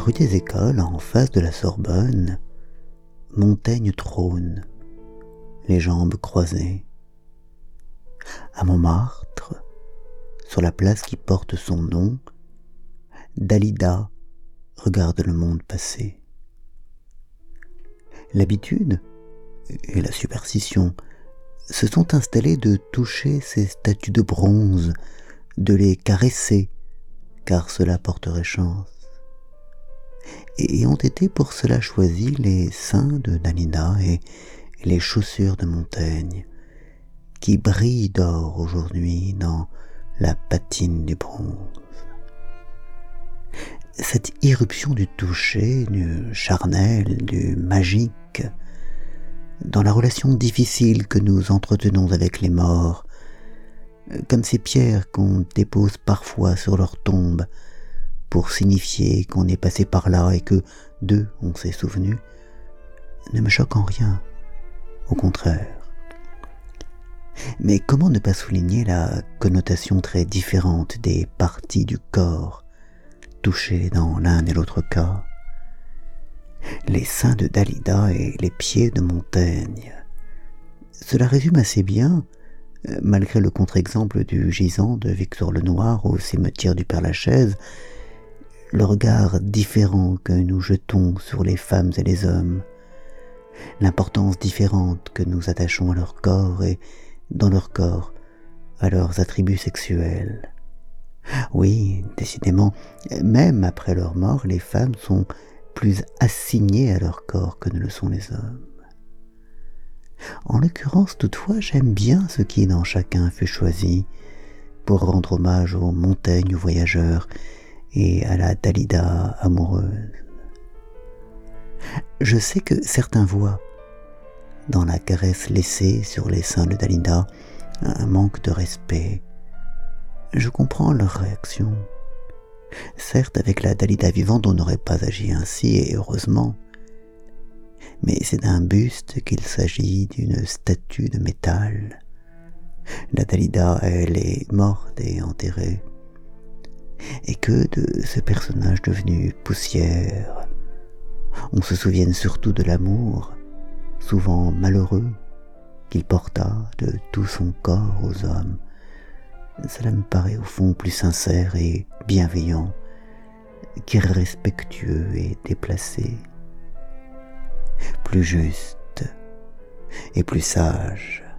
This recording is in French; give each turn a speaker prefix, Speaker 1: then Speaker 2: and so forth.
Speaker 1: rue des Écoles, en face de la Sorbonne, Montaigne trône, les jambes croisées. À Montmartre, sur la place qui porte son nom, Dalida regarde le monde passer. L'habitude et la superstition se sont installées de toucher ces statues de bronze, de les caresser, car cela porterait chance et ont été pour cela choisis les seins de Dalida et les chaussures de Montaigne, qui brillent d'or aujourd'hui dans la patine du bronze. Cette irruption du toucher, du charnel, du magique, dans la relation difficile que nous entretenons avec les morts, comme ces pierres qu'on dépose parfois sur leur tombe, pour signifier qu'on est passé par là et que d'eux on s'est souvenu, ne me choque en rien. Au contraire. Mais comment ne pas souligner la connotation très différente des parties du corps touchées dans l'un et l'autre cas? Les seins de Dalida et les pieds de Montaigne. Cela résume assez bien, malgré le contre-exemple du gisant de Victor Lenoir au cimetière du Père-Lachaise, le regard différent que nous jetons sur les femmes et les hommes, l'importance différente que nous attachons à leur corps et, dans leur corps, à leurs attributs sexuels. Oui, décidément, même après leur mort, les femmes sont plus assignées à leur corps que ne le sont les hommes. En l'occurrence, toutefois, j'aime bien ce qui dans chacun fut choisi pour rendre hommage aux montagnes voyageurs et à la Dalida amoureuse. Je sais que certains voient dans la caresse laissée sur les seins de Dalida un manque de respect. Je comprends leur réaction. Certes, avec la Dalida vivante, on n'aurait pas agi ainsi, et heureusement. Mais c'est d'un buste qu'il s'agit d'une statue de métal. La Dalida, elle, est morte et enterrée et que de ce personnage devenu poussière, on se souvienne surtout de l'amour, souvent malheureux, qu'il porta de tout son corps aux hommes. Cela me paraît au fond plus sincère et bienveillant qu'irrespectueux et déplacé, plus juste et plus sage.